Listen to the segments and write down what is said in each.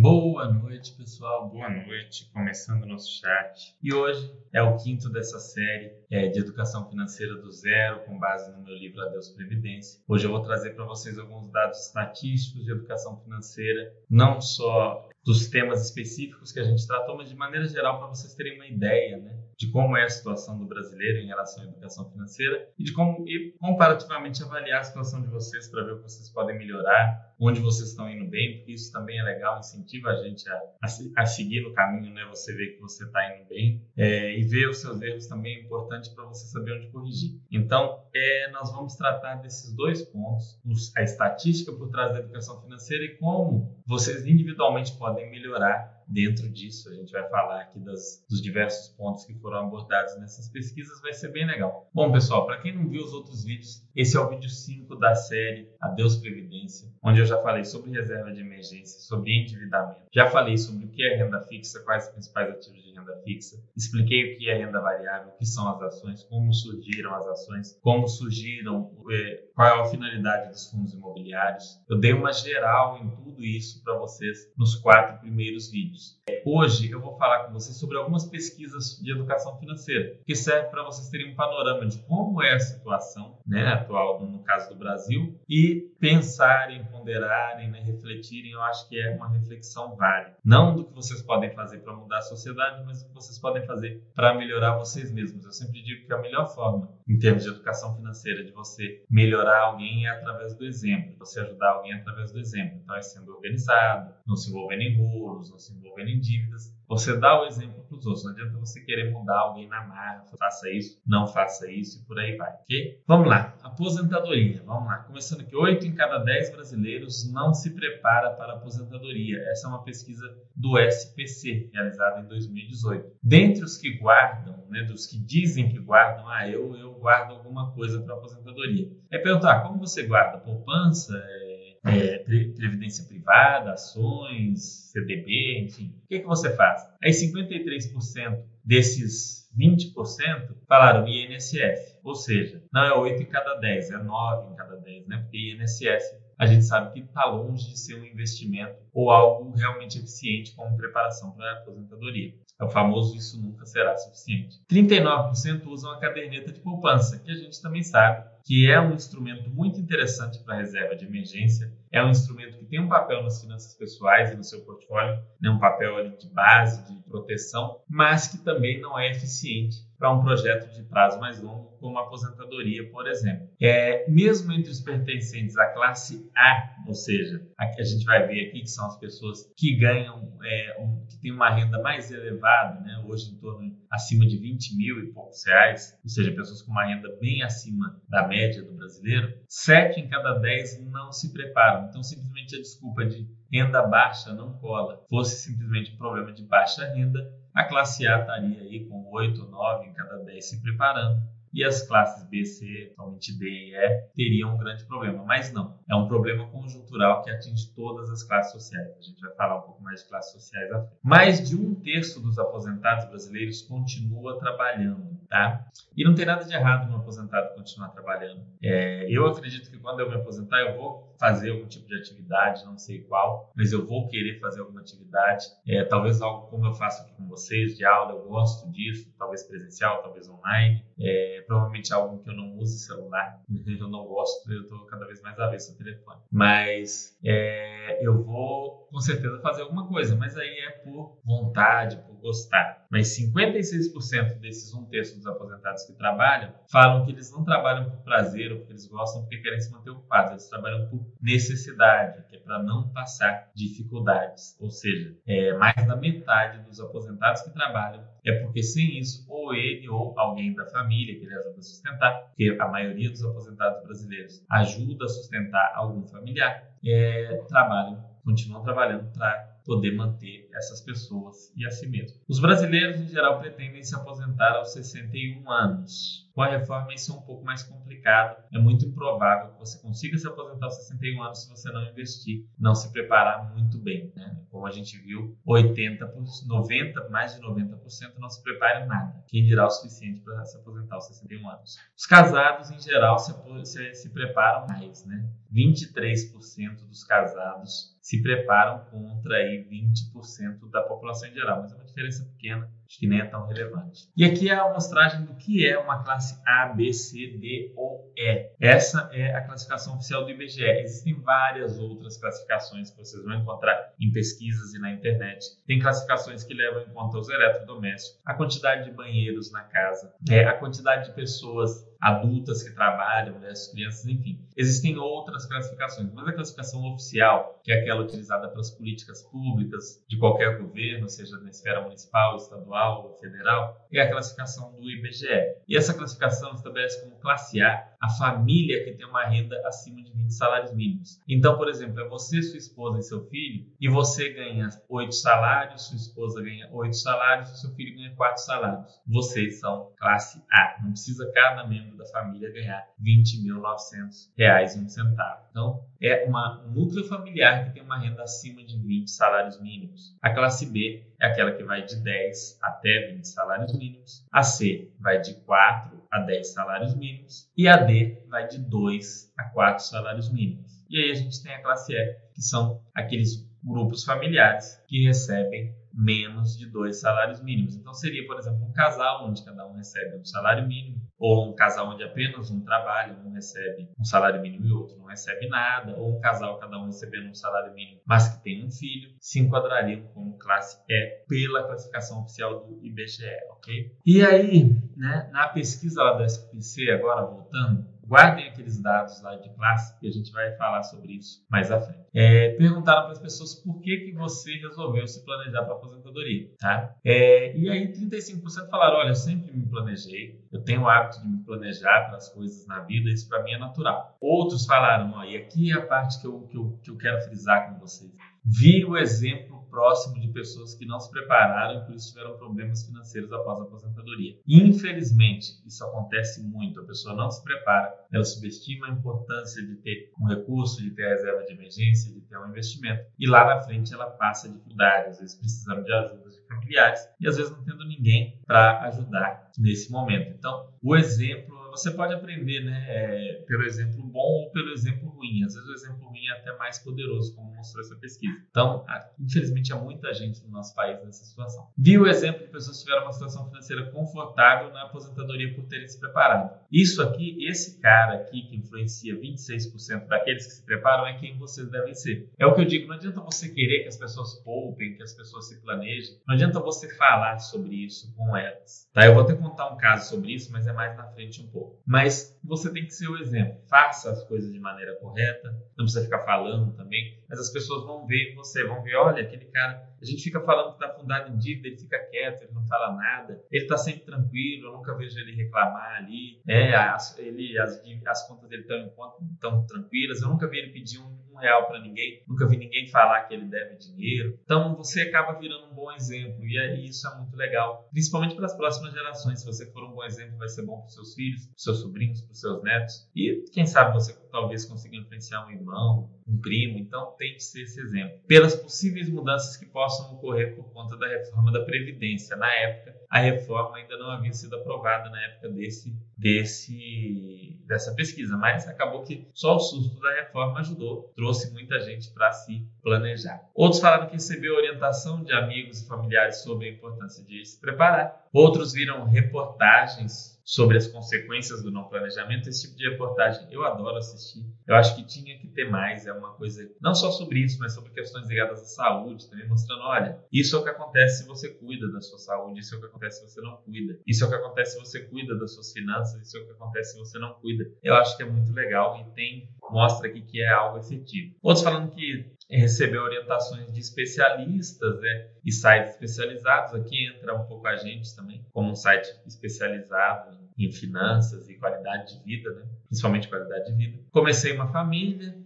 Boa noite, pessoal. Boa noite. Começando o nosso chat. E hoje é o quinto dessa série é, de educação financeira do zero, com base no meu livro Adeus Previdência. Hoje eu vou trazer para vocês alguns dados estatísticos de educação financeira, não só dos temas específicos que a gente tratou, mas de maneira geral para vocês terem uma ideia, né? de como é a situação do brasileiro em relação à educação financeira e de como e comparativamente avaliar a situação de vocês para ver o que vocês podem melhorar, onde vocês estão indo bem, porque isso também é legal, incentiva a gente a, a, a seguir no caminho, né? Você vê que você está indo bem é, e ver os seus erros também é importante para você saber onde corrigir. Então, é, nós vamos tratar desses dois pontos, os, a estatística por trás da educação financeira e como vocês individualmente podem melhorar dentro disso. A gente vai falar aqui das, dos diversos pontos que foram abordados nessas pesquisas, vai ser bem legal. Bom, pessoal, para quem não viu os outros vídeos, esse é o vídeo 5 da série Adeus Previdência, onde eu já falei sobre reserva de emergência, sobre endividamento, já falei sobre o que é renda fixa, quais os principais ativos de renda fixa, expliquei o que é renda variável, o que são as ações, como surgiram as ações, como surgiram, é, qual é a finalidade dos fundos imobiliários. Eu dei uma geral em tudo isso para vocês nos quatro primeiros vídeos vídeos. Hoje eu vou falar com vocês sobre algumas pesquisas de educação financeira, que serve para vocês terem um panorama de como é a situação né, atual, no caso do Brasil, e pensarem, ponderarem, né, refletirem. Eu acho que é uma reflexão válida. Não do que vocês podem fazer para mudar a sociedade, mas do que vocês podem fazer para melhorar vocês mesmos. Eu sempre digo que a melhor forma, em termos de educação financeira, de você melhorar alguém é através do exemplo, você ajudar alguém através do exemplo. Então, é sendo organizado, não se envolvendo em rolos, não se envolvendo envolvendo em dívidas, você dá o exemplo para os outros. Não adianta você querer mudar alguém na marra, faça isso, não faça isso e por aí vai, ok? Vamos lá, aposentadoria. Vamos lá, começando aqui. 8 em cada 10 brasileiros não se prepara para a aposentadoria. Essa é uma pesquisa do SPC, realizada em 2018. Dentre os que guardam, né, dos que dizem que guardam, ah, eu, eu guardo alguma coisa para aposentadoria. É perguntar, como você guarda? Poupança? É é, previdência privada, ações, CDB, enfim. O que, que você faz? Aí 53% desses 20% falaram INSS, ou seja, não é 8 em cada 10, é 9 em cada 10, né? Porque INSS a gente sabe que está longe de ser um investimento ou algo realmente eficiente como preparação para a aposentadoria. É o famoso isso nunca será suficiente. 39% usam a caderneta de poupança, que a gente também sabe que é um instrumento muito interessante para reserva de emergência, é um instrumento que tem um papel nas finanças pessoais e no seu portfólio, né, um papel ali de base, de proteção, mas que também não é eficiente para um projeto de prazo mais longo, como a aposentadoria, por exemplo. É, mesmo entre os pertencentes à classe A, ou seja, aqui a gente vai ver aqui que são as pessoas que ganham, é, um, que têm uma renda mais elevada, né, hoje em torno acima de 20 mil e poucos reais, ou seja, pessoas com uma renda bem acima da média do brasileiro, 7 em cada 10 não se preparam. Então, simplesmente a desculpa de renda baixa não cola, fosse simplesmente um problema de baixa renda, a classe A estaria aí com 8 ou 9 em cada 10 se preparando e as classes B, C, somente D e E, teriam um grande problema. Mas não, é um problema conjuntural que atinge todas as classes sociais. A gente vai falar um pouco mais de classes sociais à frente. Mais de um terço dos aposentados brasileiros continua trabalhando, tá? E não tem nada de errado no aposentado continuar trabalhando. É, eu acredito que quando eu me aposentar, eu vou fazer algum tipo de atividade, não sei qual, mas eu vou querer fazer alguma atividade. É, talvez algo como eu faço aqui com vocês, de aula, eu gosto disso, talvez presencial, talvez online. É, é provavelmente algo que eu não use celular, eu não gosto, eu estou cada vez mais avesso ao telefone. Mas é, eu vou com certeza fazer alguma coisa, mas aí é por vontade, por gostar. Mas 56% desses um terço dos aposentados que trabalham falam que eles não trabalham por prazer ou porque eles gostam, porque querem se manter ocupados. Eles trabalham por necessidade, que é para não passar dificuldades. Ou seja, é, mais da metade dos aposentados que trabalham é porque sem isso, ou ele ou alguém da família que ele ajuda a sustentar, porque a maioria dos aposentados brasileiros ajuda a sustentar algum familiar, é, trabalham, continuam trabalhando para poder manter essas pessoas e a si mesmo. Os brasileiros, em geral, pretendem se aposentar aos 61 anos. Com a reforma, isso é um pouco mais complicado. É muito improvável que você consiga se aposentar aos 61 anos se você não investir, não se preparar muito bem. Né? Como a gente viu, 80%, 90%, mais de 90% não se prepara em nada. Quem dirá o suficiente para se aposentar aos 61 anos? Os casados, em geral, se, se, se preparam mais. Né? 23% dos casados se preparam contra aí 20% da população em geral, mas é uma diferença pequena, acho que nem é tão relevante. E aqui é a amostragem do que é uma classe A, B, C, D ou E. Essa é a classificação oficial do IBGE. Existem várias outras classificações que vocês vão encontrar em pesquisas e na internet. Tem classificações que levam em conta os eletrodomésticos, a quantidade de banheiros na casa, é, a quantidade de pessoas adultas que trabalham, né, as crianças, enfim. Existem outras classificações, mas a classificação oficial, que é aquela utilizada pelas políticas públicas de qualquer governo, seja na esfera municipal, estadual ou federal, é a classificação do IBGE. E essa classificação estabelece como classe A a família que tem uma renda acima de 20 salários mínimos. Então, por exemplo, é você, sua esposa e seu filho, e você ganha 8 salários, sua esposa ganha 8 salários, seu filho ganha 4 salários. Vocês são classe A. Não precisa cada membro da família ganhar R$ 20.900 centavo. Então, é uma, um núcleo familiar que tem uma renda acima de 20 salários mínimos. A classe B é aquela que vai de 10 até 20 salários mínimos. A C vai de 4 a 10 salários mínimos. E a D vai de 2 a 4 salários mínimos. E aí a gente tem a classe E, que são aqueles grupos familiares que recebem menos de dois salários mínimos. Então seria, por exemplo, um casal onde cada um recebe um salário mínimo, ou um casal onde apenas um trabalha, um recebe um salário mínimo e outro não recebe nada, ou um casal cada um recebendo um salário mínimo, mas que tem um filho, se enquadrariam como classe E pela classificação oficial do IBGE, ok? E aí, né, na pesquisa lá do SPC, agora voltando, Guardem aqueles dados lá de classe, que a gente vai falar sobre isso mais à frente. É, perguntaram para as pessoas por que, que você resolveu se planejar para aposentadoria. Tá? É, e aí 35% falaram, olha, eu sempre me planejei, eu tenho o hábito de me planejar para as coisas na vida, isso para mim é natural. Outros falaram, ó, e aqui é a parte que eu, que eu, que eu quero frisar com vocês. Vi o exemplo próximo de pessoas que não se prepararam e por isso tiveram problemas financeiros após a aposentadoria. Infelizmente, isso acontece muito. A pessoa não se prepara, ela subestima a importância de ter um recurso, de ter a reserva de emergência, de ter um investimento. E lá na frente ela passa dificuldades, às vezes precisando de ajuda de familiares e às vezes não tendo ninguém para ajudar nesse momento. Então, o exemplo você pode aprender né, é, pelo exemplo bom ou pelo exemplo ruim. Às vezes o exemplo ruim é até mais poderoso, como mostrou essa pesquisa. Então, infelizmente, há muita gente no nosso país nessa situação. Vi o exemplo de pessoas que tiveram uma situação financeira confortável na aposentadoria por terem se preparado. Isso aqui, esse cara aqui que influencia 26% daqueles que se preparam é quem vocês devem ser. É o que eu digo, não adianta você querer que as pessoas poupem, que as pessoas se planejem. Não adianta você falar sobre isso com elas. Tá? Eu vou até contar um caso sobre isso, mas é mais na frente um pouco. Mas você tem que ser o exemplo. Faça as coisas de maneira correta, não precisa ficar falando também, mas as pessoas vão ver você, vão ver, olha, aquele cara, a gente fica falando que está fundado em dívida, ele fica quieto, ele não fala nada, ele está sempre tranquilo, eu nunca vejo ele reclamar ali, é, as, ele, as, as contas dele estão tranquilas, eu nunca vi ele pedir um, um real para ninguém, nunca vi ninguém falar que ele deve dinheiro. Então você acaba virando um bom exemplo e aí isso é muito legal, principalmente para as próximas gerações. Se você for um bom exemplo, vai ser bom para seus filhos, para seus sobrinhos, para seus netos. E quem sabe você talvez consiga influenciar um irmão, um primo. Então tem que ser esse exemplo. Pelas possíveis mudanças que possam ocorrer por conta da reforma da Previdência. Na época, a reforma ainda não havia sido aprovada na época desse, desse, dessa pesquisa, mas acabou que só o susto da reforma ajudou, trouxe muita gente para se planejar. Outros falaram que recebeu orientação de amigos e familiares sobre a importância de se preparar. Outros viram reportagens sobre as consequências do não planejamento. Esse tipo de reportagem eu adoro assistir. Eu acho que tinha que ter mais. É uma coisa, não só sobre isso, mas sobre questões ligadas à saúde, também mostrando: olha, isso é o que acontece se você cuida da sua saúde, isso é o que acontece se você não cuida, isso é o que acontece se você cuida das suas finanças, isso é o que acontece se você não cuida. Eu acho que é muito legal e tem mostra aqui que é algo efetivo. Outros falando que recebeu orientações de especialistas né, e sites especializados. Aqui entra um pouco a gente também, como um site especializado em finanças e qualidade de vida, né? principalmente qualidade de vida. Comecei uma família,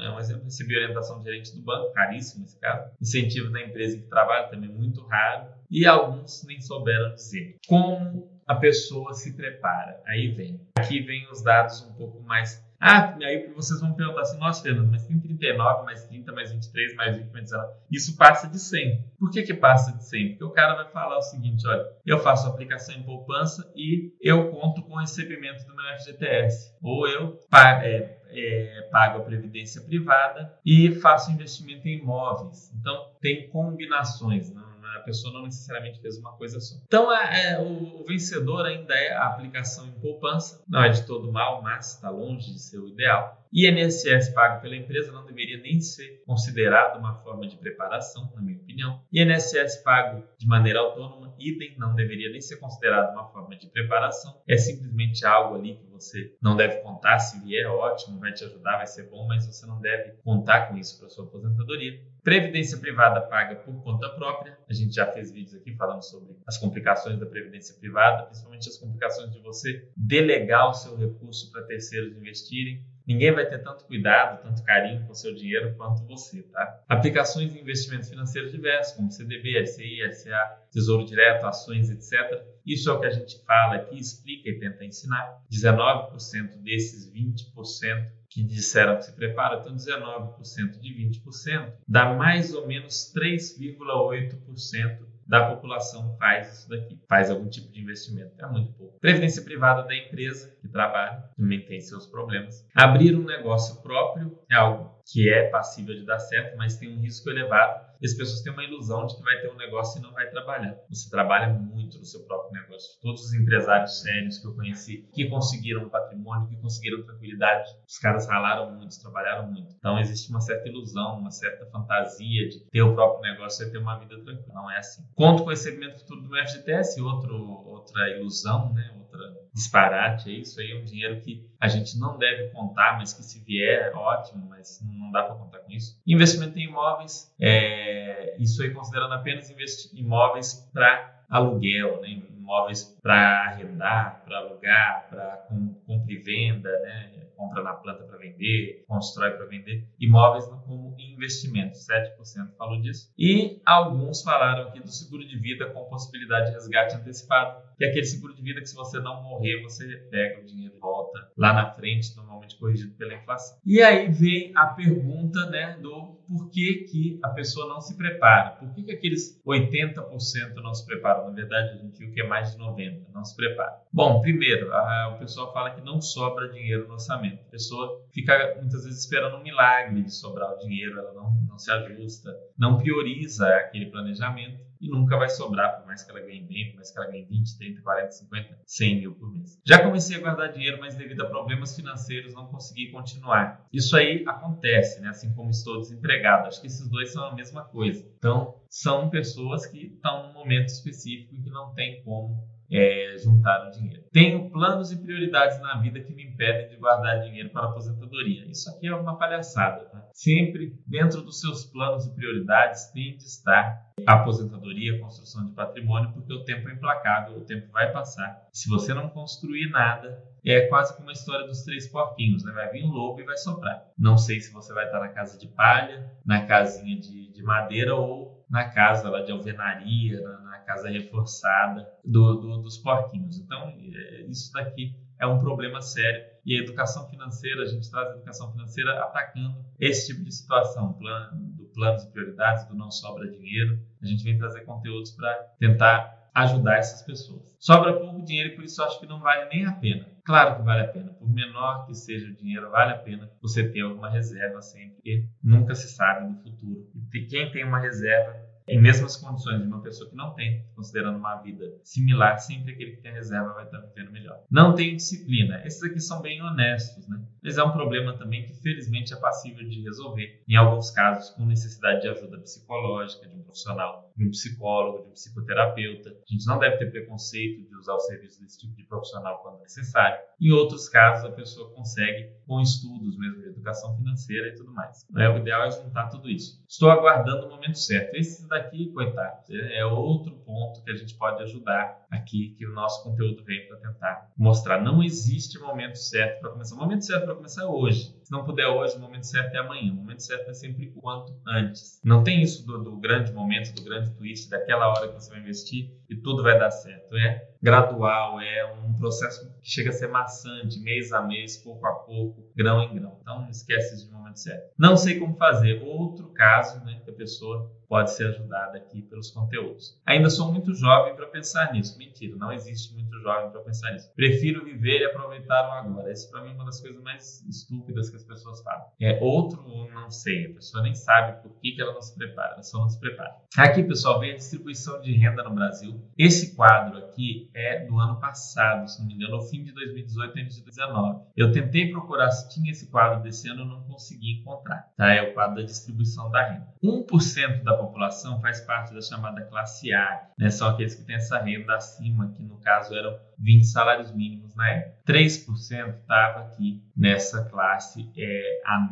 é um exemplo, recebi orientação de gerente do banco, caríssimo esse caso. Incentivo da empresa em que trabalho, também muito raro. E alguns nem souberam dizer. Como a pessoa se prepara? Aí vem. Aqui vem os dados um pouco mais Ah, aí vocês vão perguntar assim, nossa, Fernando, mas tem 39, mais 30, mais 23, mais 20, mais 19. Isso passa de 100. Por que que passa de 100? Porque o cara vai falar o seguinte, olha, eu faço aplicação em poupança e eu conto com o recebimento do meu FGTS. Ou eu é, é, pago a previdência privada e faço investimento em imóveis. Então, tem combinações, não a pessoa não necessariamente fez uma coisa só. Então, é, é, o, o, vencedor ainda é a aplicação em poupança. Não é de todo mal, mas está longe de ser o ideal. INSS pago pela empresa não deveria nem ser considerado uma forma de preparação, na minha opinião. INSS pago de maneira autônoma, idem, não deveria nem ser considerado uma forma de preparação. É simplesmente algo ali que você não deve contar. Se vier, ótimo, vai te ajudar, vai ser bom, mas você não deve contar com isso para sua aposentadoria. Previdência privada paga por conta própria. A gente já fez vídeos aqui falando sobre as complicações da previdência privada, principalmente as complicações de você delegar o seu recurso para terceiros investirem. Ninguém vai ter tanto cuidado, tanto carinho com o seu dinheiro quanto você, tá? Aplicações de investimentos financeiros diversos, como CDB, LCI, LCA, Tesouro Direto, ações, etc. Isso é o que a gente fala aqui, explica e tenta ensinar. 19% desses 20% que disseram que se prepara, então 19% de 20% dá mais ou menos 3,8% da população faz isso daqui, faz algum tipo de investimento. É muito pouco. Previdência privada da empresa que trabalha também tem seus problemas. Abrir um negócio próprio é algo que é passível de dar certo, mas tem um risco elevado. E as pessoas têm uma ilusão de que vai ter um negócio e não vai trabalhar. Você trabalha muito no seu próprio negócio. Todos os empresários sérios que eu conheci, que conseguiram patrimônio, que conseguiram tranquilidade, os caras ralaram muito, trabalharam muito. Então existe uma certa ilusão, uma certa fantasia de ter o próprio negócio e ter uma vida tranquila. Não é assim. Conto com o recebimento futuro do FGTS, outro, outra ilusão, né? outra disparate. É isso aí é um dinheiro que a gente não deve contar, mas que se vier, ótimo, mas não dá para contar com isso. Investimento em imóveis, é, isso aí considerando apenas imóveis para aluguel, né? imóveis para arrendar, para alugar, para compra e venda, né? Compra na planta para vender, constrói para vender, imóveis como investimento, 7% falou disso. E alguns falaram aqui do seguro de vida com possibilidade de resgate antecipado, que é aquele seguro de vida que se você não morrer, você pega o dinheiro de volta lá na frente, normalmente corrigido pela inflação. E aí vem a pergunta né, do por que, que a pessoa não se prepara. Por que, que aqueles 80% não se preparam? Na verdade, a gente viu que é mais de 90% não se prepara. Bom, primeiro, a, o pessoal fala que não sobra dinheiro no orçamento. A pessoa fica muitas vezes esperando um milagre de sobrar o dinheiro, ela não, não se ajusta, não prioriza aquele planejamento e nunca vai sobrar, por mais que ela ganhe bem, por mais que ela ganhe 20, 30, 40, 50, 100 mil por mês. Já comecei a guardar dinheiro, mas devido a problemas financeiros não consegui continuar. Isso aí acontece, né? assim como estou desempregado. Acho que esses dois são a mesma coisa. Então, são pessoas que estão num momento específico em que não tem como é, o dinheiro. Tenho planos e prioridades na vida que me impedem de guardar dinheiro para aposentadoria. Isso aqui é uma palhaçada. Tá? Sempre dentro dos seus planos e prioridades tem de estar a aposentadoria, a construção de patrimônio, porque o tempo é implacável, o tempo vai passar. Se você não construir nada, é quase como a história dos três porquinhos, né? Vai vir um lobo e vai soprar. Não sei se você vai estar na casa de palha, na casinha de, de madeira ou na casa lá de alvenaria, na, na casa reforçada do, do, dos porquinhos. Então, é, isso daqui é um problema sério. E a educação financeira, a gente traz a educação financeira atacando esse tipo de situação, plano, do planos e prioridades, do não sobra dinheiro. A gente vem trazer conteúdos para tentar ajudar essas pessoas. Sobra pouco dinheiro e por isso acho que não vale nem a pena. Claro que vale a pena, por menor que seja o dinheiro, vale a pena você ter alguma reserva sempre, porque nunca se sabe no futuro. E quem tem uma reserva em mesmas condições de uma pessoa que não tem, considerando uma vida similar, sempre aquele que tem reserva vai estar vivendo melhor. Não tem disciplina. Esses aqui são bem honestos, né? Mas é um problema também que felizmente é passível de resolver, em alguns casos com necessidade de ajuda psicológica, de um profissional, de um psicólogo, de um psicoterapeuta. A gente não deve ter preconceito de usar o serviço desse tipo de profissional quando necessário. Em outros casos, a pessoa consegue com estudos mesmo de educação financeira e tudo mais. O ideal é juntar tudo isso. Estou aguardando o momento certo. Esses daqui, coitado. É outro ponto que a gente pode ajudar aqui, que o nosso conteúdo vem para tentar mostrar. Não existe momento certo para começar. O momento certo para começar é hoje. Se não puder hoje, o momento certo é amanhã. O momento certo é sempre quanto antes. Não tem isso do, do grande momento, do grande twist, daquela hora que você vai investir e tudo vai dar certo. É gradual, é um processo que chega a ser maçante, mês a mês, pouco a pouco, grão em grão. Então, não esquece isso de momento certo. Não sei como fazer. Outro caso, né, que a pessoa pode ser ajudada aqui pelos conteúdos. Ainda sou muito jovem para pensar nisso. Mentira, não existe muito jovem para pensar nisso. Prefiro viver e aproveitar o agora. Essa para mim é uma das coisas mais estúpidas que as pessoas falam. É outro, não sei, a pessoa nem sabe por que, que ela não se prepara, ela só não se prepara. Aqui, pessoal, vem a distribuição de renda no Brasil. Esse quadro aqui é do ano passado, se não me engano, no fim de 2018 e início de 2019. Eu tentei procurar se tinha esse quadro desse ano, não consegui encontrar. Tá? É o quadro da distribuição da renda. 1% da população faz parte da chamada classe A, né? são aqueles que têm essa renda acima, que no caso eram 20 salários mínimos na época. 3% estava aqui nessa classe é, A-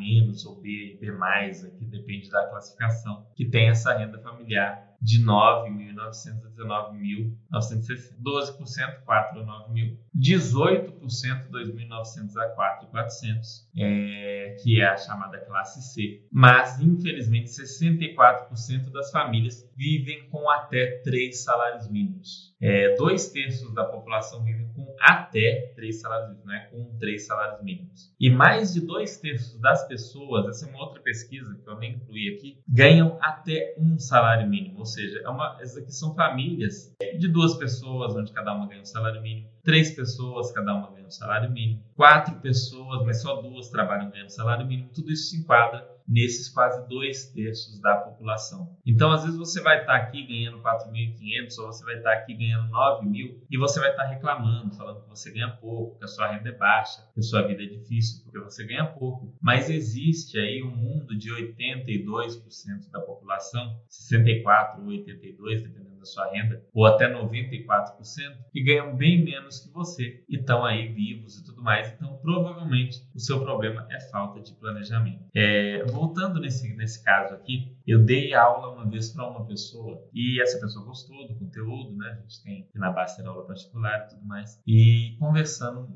ou B, B+, aqui depende da classificação, que tem essa renda familiar de 9.900 a 19.960. 12%, 4 a 9 mil. 18%, 2.900 a 4.400, é, que é a chamada classe C. Mas, infelizmente, 64% das famílias vivem com até três salários mínimos. É, dois terços da população vivem até três salários não é com três salários mínimos. E mais de dois terços das pessoas, essa é uma outra pesquisa que eu nem incluí aqui, ganham até um salário mínimo. Ou seja, é uma, essas aqui são famílias de duas pessoas, onde cada uma ganha um salário mínimo, três pessoas, cada uma ganha um salário mínimo, quatro pessoas, mas só duas trabalham ganhando salário mínimo, tudo isso se enquadra nesses quase dois terços da população. Então, às vezes, você vai estar aqui ganhando 4.500 ou você vai estar aqui ganhando 9.000 e você vai estar reclamando, falando que você ganha pouco, que a sua renda é baixa, que a sua vida é difícil porque você ganha pouco. Mas existe aí um mundo de 82% da população, 64 ou 82, dependendo sua renda, ou até 94%, que ganham bem menos que você e estão aí vivos e tudo mais. Então, provavelmente, o seu problema é falta de planejamento. É, voltando nesse, nesse caso aqui, eu dei aula uma vez para uma pessoa e essa pessoa gostou do conteúdo, né? A gente tem na Baster aula particular e tudo mais. E conversando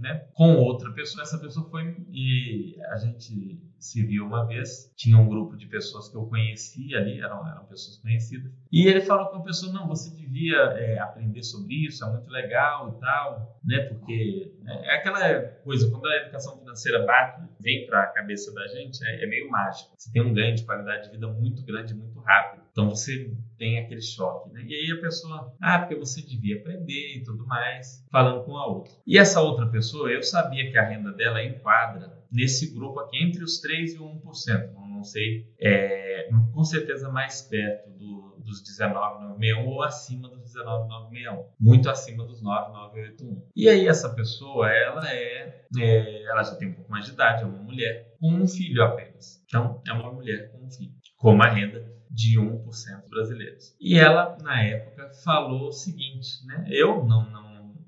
né, com outra pessoa, essa pessoa foi e a gente se viu uma vez. Tinha um grupo de pessoas que eu conhecia ali, eram, eram pessoas conhecidas. E ele falou com a pessoa: não, você devia é, aprender sobre isso, é muito legal e tal, né? Porque é aquela coisa, quando a educação financeira bate, vem para a cabeça da gente, é, é meio mágico. Você tem um ganho de qualidade de vida muito grande, muito rápido. Então você tem aquele choque, né? E aí a pessoa, ah, porque você devia aprender e tudo mais, falando com a outra. E essa outra pessoa, eu sabia que a renda dela enquadra nesse grupo aqui entre os 3 e 1%. Não sei, é, com certeza mais perto do, dos 19,961 ou acima dos 19,961. Muito acima dos 9,981. E aí essa pessoa, ela é, é, ela já tem um pouco mais de idade, é uma mulher com um filho apenas. Então, é uma mulher com um filho, com uma renda de 1% brasileiros. E ela, na época, falou o seguinte, né? Eu não, não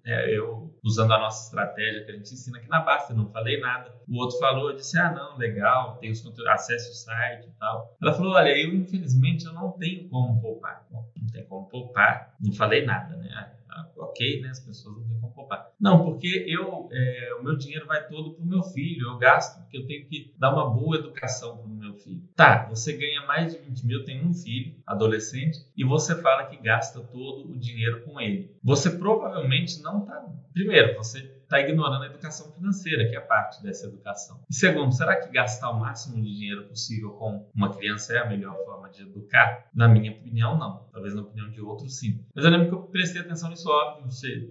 é, eu usando a nossa estratégia que a gente ensina aqui na Basta, não falei nada. O outro falou, eu disse, ah, não, legal, tem os conteúdos, acesse o site e tal. Ela falou, olha, eu infelizmente eu não tenho como poupar. Bom, não tem como poupar, não falei nada, né? Ah, ok, né? As pessoas não poupar. Não, porque eu, é, o meu dinheiro vai todo para o meu filho, eu gasto porque eu tenho que dar uma boa educação para o meu filho. Tá, você ganha mais de 20 mil, tem um filho, adolescente, e você fala que gasta todo o dinheiro com ele. Você provavelmente não está. Primeiro, você está ignorando a educação financeira, que é parte dessa educação. E segundo, será que gastar o máximo de dinheiro possível com uma criança é a melhor forma de educar? Na minha opinião, não. Talvez na opinião de outros, sim. Mas eu lembro que eu prestei atenção nisso, óbvio.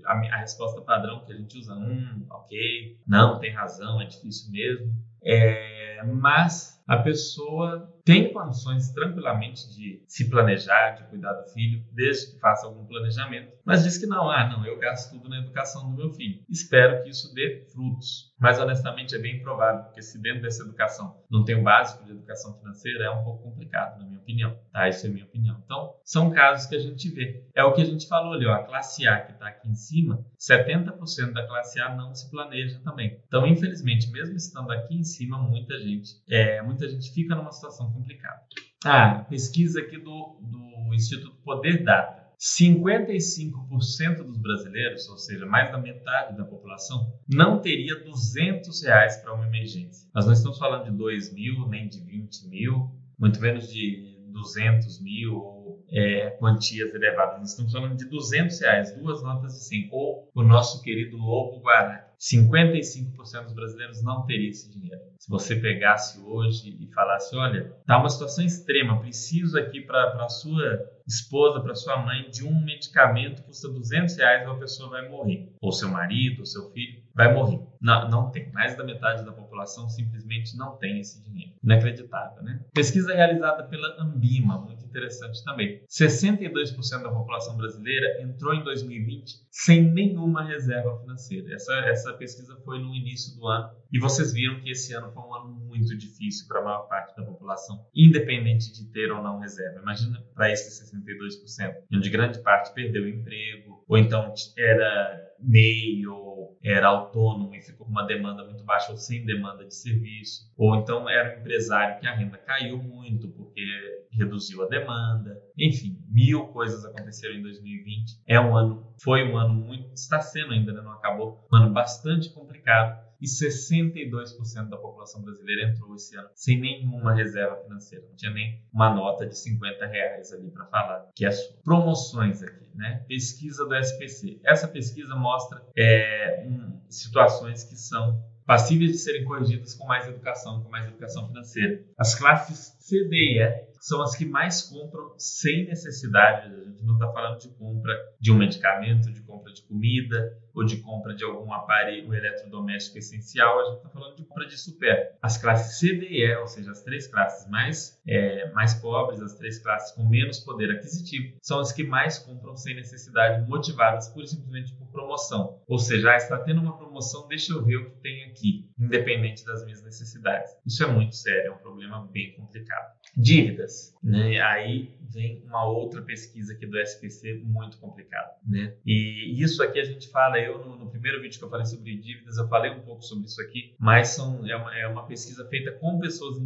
A, a resposta padrão que a gente usa, hum, ok, não, tem razão, é difícil mesmo. É, mas a pessoa tem condições tranquilamente de se planejar, de cuidar do filho, desde que faça algum planejamento. Mas diz que não, ah, não, eu gasto tudo na educação do meu filho. Espero que isso dê frutos. Mas honestamente é bem provável, porque se dentro dessa educação não tem o básico de educação financeira, é um pouco complicado, na minha opinião. Tá? Isso é minha opinião. Então, são casos que a gente vê. É o que a gente falou ali, ó, a classe A que está aqui em cima, 70% da classe A não se planeja também. Então, infelizmente, mesmo estando aqui em cima, muita gente, é, muita gente fica numa situação complicada. Ah, pesquisa aqui do, do Instituto Poder Data. 55% dos brasileiros, ou seja, mais da metade da população, não teria 200 reais para uma emergência. Nós não estamos falando de 2 mil, nem de 20 mil, muito menos de 200 mil ou é, quantias elevadas. Nós estamos falando de 200 reais, duas notas de 100, ou o nosso querido Lobo Guará. 55% dos brasileiros não teria esse dinheiro. Se você pegasse hoje e falasse, olha, tá uma situação extrema, preciso aqui para a sua esposa, para sua mãe, de um medicamento custa 200 reais, uma pessoa vai morrer. Ou seu marido, ou seu filho, vai morrer. Não, não tem. Mais da metade da população simplesmente não tem esse dinheiro. Inacreditável, né? Pesquisa realizada pela Ambima, muito interessante também. 62% da população brasileira entrou em 2020 sem nenhuma reserva financeira. Essa, essa pesquisa foi no início do ano e vocês viram que esse ano foi um ano muito difícil para a maior parte da população, independente de ter ou não reserva. Imagina para esses 62%, onde grande parte perdeu o emprego, ou então era MEI ou era autônomo e ficou com uma demanda muito baixa ou sem demanda de serviço, ou então era um empresário que a renda caiu muito porque reduziu a demanda. Enfim, mil coisas aconteceram em 2020. É um ano, foi um ano muito, está sendo ainda, né? não acabou, um ano bastante complicado e 62% da população brasileira entrou esse ano sem nenhuma reserva financeira. Não tinha nem uma nota de 50 reais ali para falar que é sua. Promoções aqui, né? Pesquisa do SPC. Essa pesquisa mostra é, um, situações que são passíveis de serem corrigidas com mais educação, com mais educação financeira. As classes C, D e E são as que mais compram sem necessidade. A gente não está falando de compra de um medicamento, de compra de comida ou de compra de algum aparelho eletrodoméstico essencial. A gente está falando de compra de super. As classes C, D e E, ou seja, as três classes mais, é, mais pobres, as três classes com menos poder aquisitivo, são as que mais compram sem necessidade, motivadas pura e simplesmente por promoção. Ou seja, ah, está tendo uma promoção, deixa eu ver o que tem aqui, independente das minhas necessidades. Isso é muito sério, é um problema bem complicado. Dívidas, né? Aí vem uma outra pesquisa aqui do SPC muito complicada, né? E isso aqui a gente fala, eu no, no, primeiro vídeo que eu falei sobre dívidas, eu falei um pouco sobre isso aqui, mas são, é, uma, é uma pesquisa feita com pessoas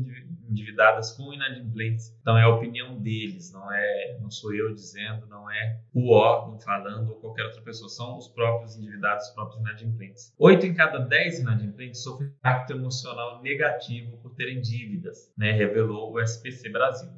endividadas, com inadimplentes, então é a opinião deles, não é, não sou eu dizendo, não é o órgão falando ou qualquer outra pessoa, são os próprios endividados, os próprios inadimplentes. Oito em cada dez inadimplentes sofrem impacto emocional negativo por terem dívidas, né? Revelou o SPC Brasil.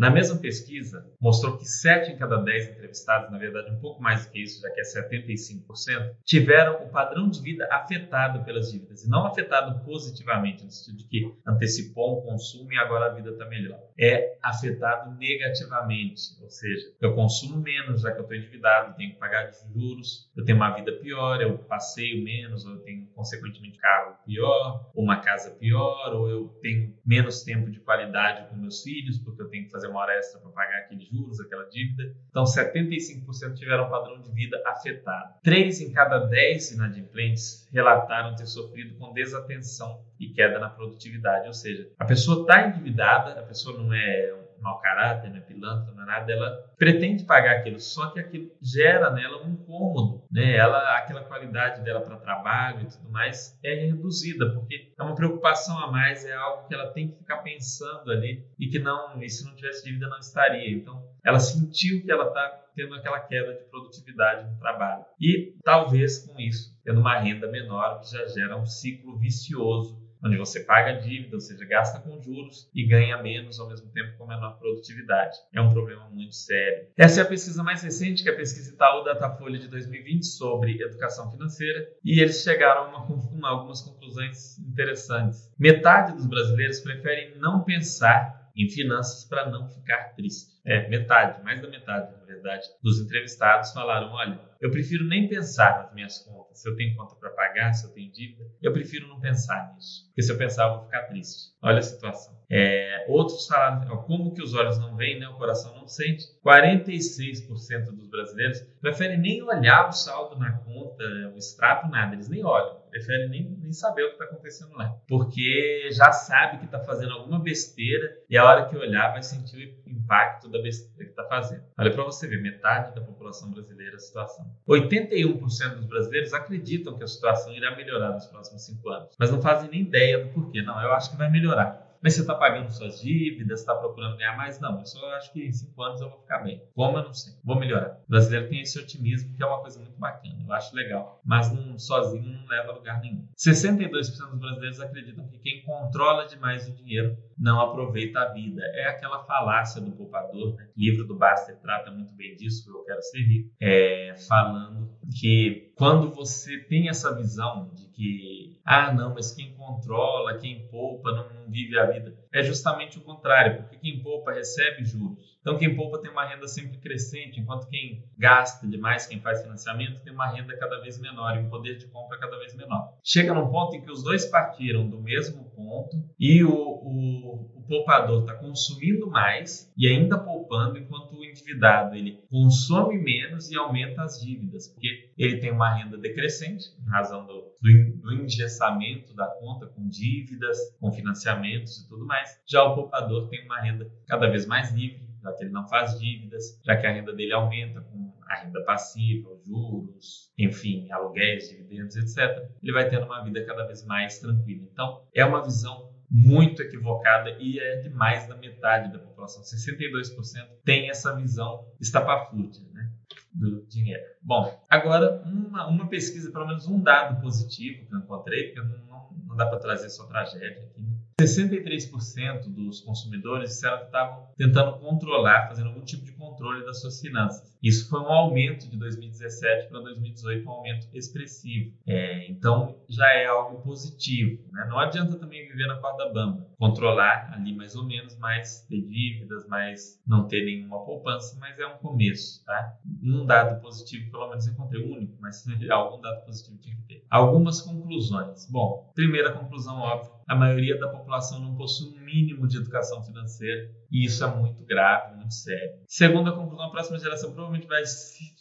Na mesma pesquisa, mostrou que 7 em cada 10 entrevistados, na verdade um pouco mais do que isso, já que é 75%, tiveram o padrão de vida afetado pelas dívidas. E não afetado positivamente, no sentido de que antecipou um consumo e agora a vida está melhor. É afetado negativamente, ou seja, eu consumo menos já que eu estou endividado, tenho que pagar juros, eu tenho uma vida pior, eu passeio menos, ou eu tenho consequentemente carro pior, ou uma casa pior, ou eu tenho menos tempo de qualidade com meus filhos, porque eu tenho que fazer uma hora extra para pagar aqueles juros, aquela dívida. Então, 75% tiveram um padrão de vida afetado. 3 em cada 10 inadimplentes relataram ter sofrido com desatenção e queda na produtividade. Ou seja, a pessoa está endividada, a pessoa não é mau caráter, não é pilantra, não é nada, ela pretende pagar aquilo, só que aquilo gera nela um incômodo, né? Ela, aquela qualidade dela para trabalho e tudo mais é reduzida, porque é uma preocupação a mais, é algo que ela tem que ficar pensando ali e que não, e se não tivesse dívida não estaria. Então, ela sentiu que ela está tendo aquela queda de produtividade no trabalho. E talvez com isso, tendo uma renda menor, que já gera um ciclo vicioso onde você paga dívida, ou seja, gasta com juros e ganha menos ao mesmo tempo com menor produtividade. É um problema muito sério. Essa é a pesquisa mais recente, que é a pesquisa Itaú Datafolha de 2020 sobre educação financeira, e eles chegaram a uma, algumas conclusões interessantes. Metade dos brasileiros preferem não pensar em finanças para não ficar triste. É, metade, mais da metade, na verdade, dos entrevistados falaram: olha, eu prefiro nem pensar nas minhas contas. Se eu tenho conta para pagar, se eu tenho dívida, eu prefiro não pensar nisso. Porque se eu pensar, eu vou ficar triste. Olha a situação. É, outros falaram, como que os olhos não veem, né? o coração não sente. 46% dos brasileiros preferem nem olhar o saldo na conta, o extrato, nada. Eles nem olham prefere nem, nem saber o que está acontecendo lá. Porque já sabe que está fazendo alguma besteira e a hora que olhar vai sentir o impacto da besteira que está fazendo. Olha para você ver, metade da população brasileira a situação. 81% dos brasileiros acreditam que a situação irá melhorar nos próximos cinco anos, mas não fazem nem ideia do porquê. Não, eu acho que vai melhorar. Mas você está pagando suas dívidas, está procurando ganhar mais? Não, eu só acho que em cinco anos eu vou ficar bem. Como eu não sei, vou melhorar. O brasileiro tem esse otimismo que é uma coisa muito bacana, eu acho legal. Mas não, sozinho não leva a lugar nenhum. 62% dos brasileiros acreditam que quem controla demais o dinheiro não aproveita a vida. É aquela falácia do poupador, né? O livro do Baster trata muito bem disso, eu quero ser rico, é, falando que quando você tem essa visão de que, ah, não, mas quem controla, quem poupa, não, não vive a vida, é justamente o contrário, porque quem poupa recebe juros. Então, quem poupa tem uma renda sempre crescente, enquanto quem gasta demais, quem faz financiamento, tem uma renda cada vez menor e um poder de compra cada vez menor. Chega num ponto em que os dois partiram do mesmo ponto e o, o, o poupador está consumindo mais e ainda poupando, enquanto o endividado ele consome menos e aumenta as dívidas, porque ele tem uma renda decrescente, em razão do, do, do engessamento da conta com dívidas, com financiamentos e tudo mais. Já o poupador tem uma renda cada vez mais livre já que ele não faz dívidas, já que a renda dele aumenta com a renda passiva, juros, enfim, aluguéis, dividendos, etc. Ele vai tendo uma vida cada vez mais tranquila. Então, é uma visão muito equivocada e é de mais da metade da população. 62% tem essa visão estapafúrdia né, do dinheiro. Bom, agora uma, uma pesquisa, pelo menos um dado positivo que eu encontrei, porque não, não, não dá para trazer só tragédia aqui, né? 63% dos consumidores disseram que estavam tentando controlar, fazendo algum tipo de controle das suas finanças. Isso foi um aumento de 2017 para 2018, um aumento expressivo. É, então já é algo positivo. Né? Não adianta também viver na corda bamba, controlar ali mais ou menos, mais ter dívidas, mais não ter nenhuma poupança, mas é um começo. Tá? Um dado positivo, pelo menos encontrei o único, mas algum dado positivo tinha que ter. Algumas conclusões. Bom, primeira conclusão óbvia a maioria da população não possui um mínimo de educação financeira e isso é muito grave, muito sério. Segunda conclusão, a próxima geração provavelmente vai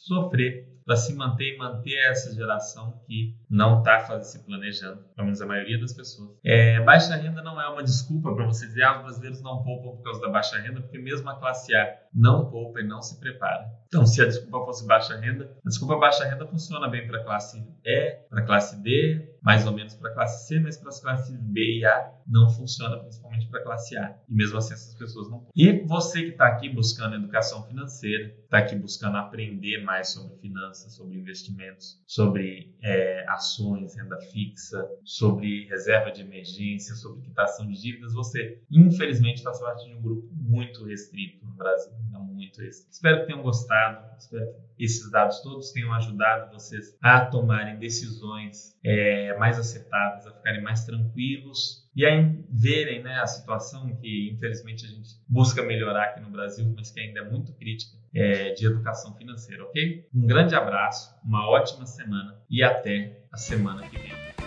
sofrer para se manter e manter essa geração que não está se planejando, pelo menos a maioria das pessoas. É, baixa renda não é uma desculpa para você dizer ah, os brasileiros não poupam por causa da baixa renda, porque mesmo a classe A não poupa e não se prepara. Então, se a desculpa fosse baixa renda, a desculpa baixa renda funciona bem para a classe E, para a classe D, mais ou menos para a classe C, mas para as classes B e A não funciona, principalmente para a classe A. E mesmo assim essas pessoas não. E você que está aqui buscando educação financeira, está aqui buscando aprender mais sobre finanças, sobre investimentos, sobre é, ações, renda fixa, sobre reserva de emergência, sobre quitação de dívidas, você infelizmente faz parte de um grupo muito restrito no Brasil, muito restrito. Espero que tenham gostado, espero que esses dados todos tenham ajudado vocês a tomarem decisões é, mais acertadas, a ficarem mais tranquilos e a verem né, a situação que, infelizmente, a gente busca melhorar aqui no Brasil, mas que ainda é muito crítica, é, de educação financeira, ok? Um grande abraço, uma ótima semana e até a semana que vem.